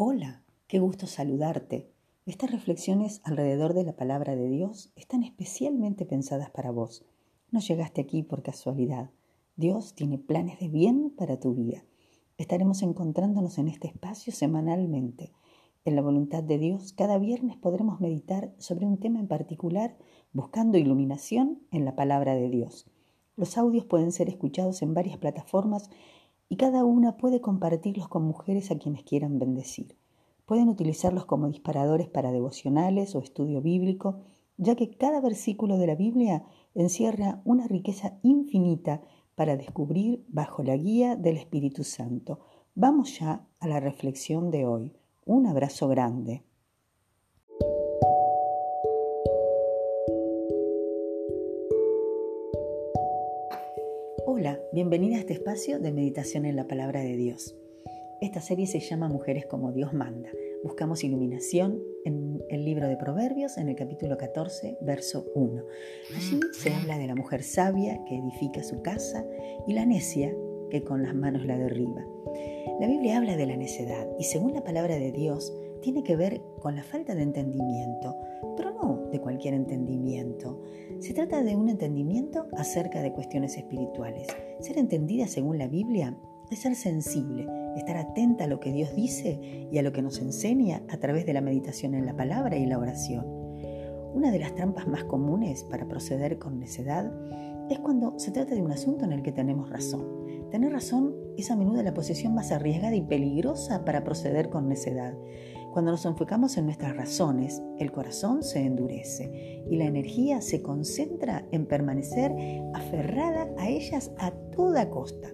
Hola, qué gusto saludarte. Estas reflexiones alrededor de la palabra de Dios están especialmente pensadas para vos. No llegaste aquí por casualidad. Dios tiene planes de bien para tu vida. Estaremos encontrándonos en este espacio semanalmente. En la voluntad de Dios, cada viernes podremos meditar sobre un tema en particular buscando iluminación en la palabra de Dios. Los audios pueden ser escuchados en varias plataformas y cada una puede compartirlos con mujeres a quienes quieran bendecir. Pueden utilizarlos como disparadores para devocionales o estudio bíblico, ya que cada versículo de la Biblia encierra una riqueza infinita para descubrir bajo la guía del Espíritu Santo. Vamos ya a la reflexión de hoy. Un abrazo grande. Bienvenida a este espacio de meditación en la palabra de Dios. Esta serie se llama Mujeres como Dios manda. Buscamos iluminación en el libro de Proverbios, en el capítulo 14, verso 1. Allí se habla de la mujer sabia que edifica su casa y la necia que con las manos la derriba. La Biblia habla de la necedad y según la palabra de Dios tiene que ver con la falta de entendimiento, pero no de cualquier entendimiento. Se trata de un entendimiento acerca de cuestiones espirituales. Ser entendida según la Biblia es ser sensible, estar atenta a lo que Dios dice y a lo que nos enseña a través de la meditación en la palabra y la oración. Una de las trampas más comunes para proceder con necedad es cuando se trata de un asunto en el que tenemos razón. Tener razón es a menudo la posición más arriesgada y peligrosa para proceder con necedad. Cuando nos enfocamos en nuestras razones, el corazón se endurece y la energía se concentra en permanecer aferrada a ellas a toda costa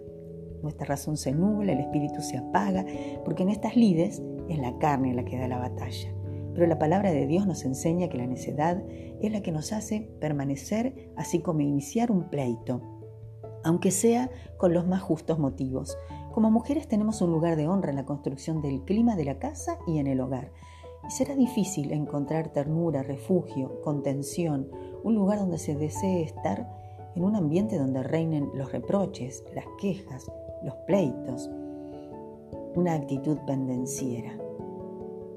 nuestra razón se nubla, el espíritu se apaga, porque en estas lides es la carne la que da la batalla. Pero la palabra de Dios nos enseña que la necedad es la que nos hace permanecer, así como iniciar un pleito, aunque sea con los más justos motivos. Como mujeres tenemos un lugar de honra en la construcción del clima de la casa y en el hogar. Y será difícil encontrar ternura, refugio, contención, un lugar donde se desee estar en un ambiente donde reinen los reproches, las quejas, los pleitos, una actitud pendenciera.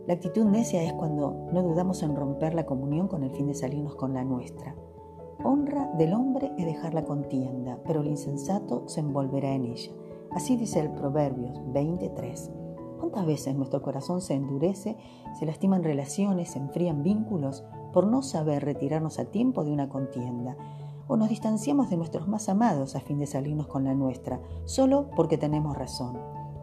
La actitud necia es cuando no dudamos en romper la comunión con el fin de salirnos con la nuestra. Honra del hombre es dejar la contienda, pero el insensato se envolverá en ella. Así dice el Proverbios 23. ¿Cuántas veces nuestro corazón se endurece, se lastiman relaciones, se enfrían vínculos por no saber retirarnos a tiempo de una contienda? o nos distanciamos de nuestros más amados a fin de salirnos con la nuestra, solo porque tenemos razón.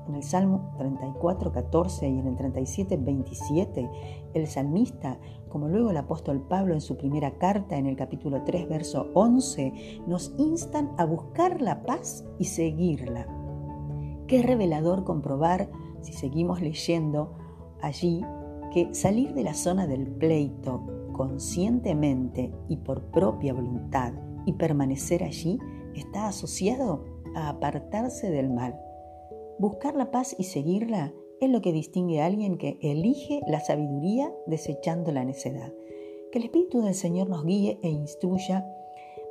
En el Salmo 34, 14 y en el 37, 27, el salmista, como luego el apóstol Pablo en su primera carta en el capítulo 3, verso 11, nos instan a buscar la paz y seguirla. Qué revelador comprobar, si seguimos leyendo allí, que salir de la zona del pleito conscientemente y por propia voluntad y permanecer allí está asociado a apartarse del mal. Buscar la paz y seguirla es lo que distingue a alguien que elige la sabiduría desechando la necedad. Que el Espíritu del Señor nos guíe e instruya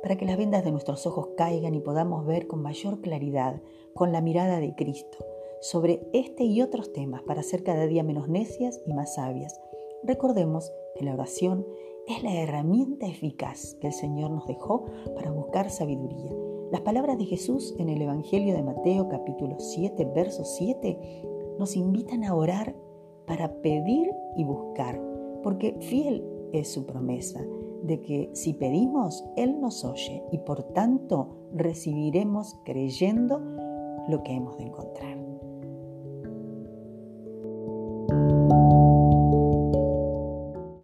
para que las vendas de nuestros ojos caigan y podamos ver con mayor claridad, con la mirada de Cristo, sobre este y otros temas para ser cada día menos necias y más sabias. Recordemos que la oración es la herramienta eficaz que el Señor nos dejó para buscar sabiduría. Las palabras de Jesús en el Evangelio de Mateo capítulo 7, verso 7 nos invitan a orar para pedir y buscar, porque fiel es su promesa de que si pedimos, Él nos oye y por tanto recibiremos creyendo lo que hemos de encontrar.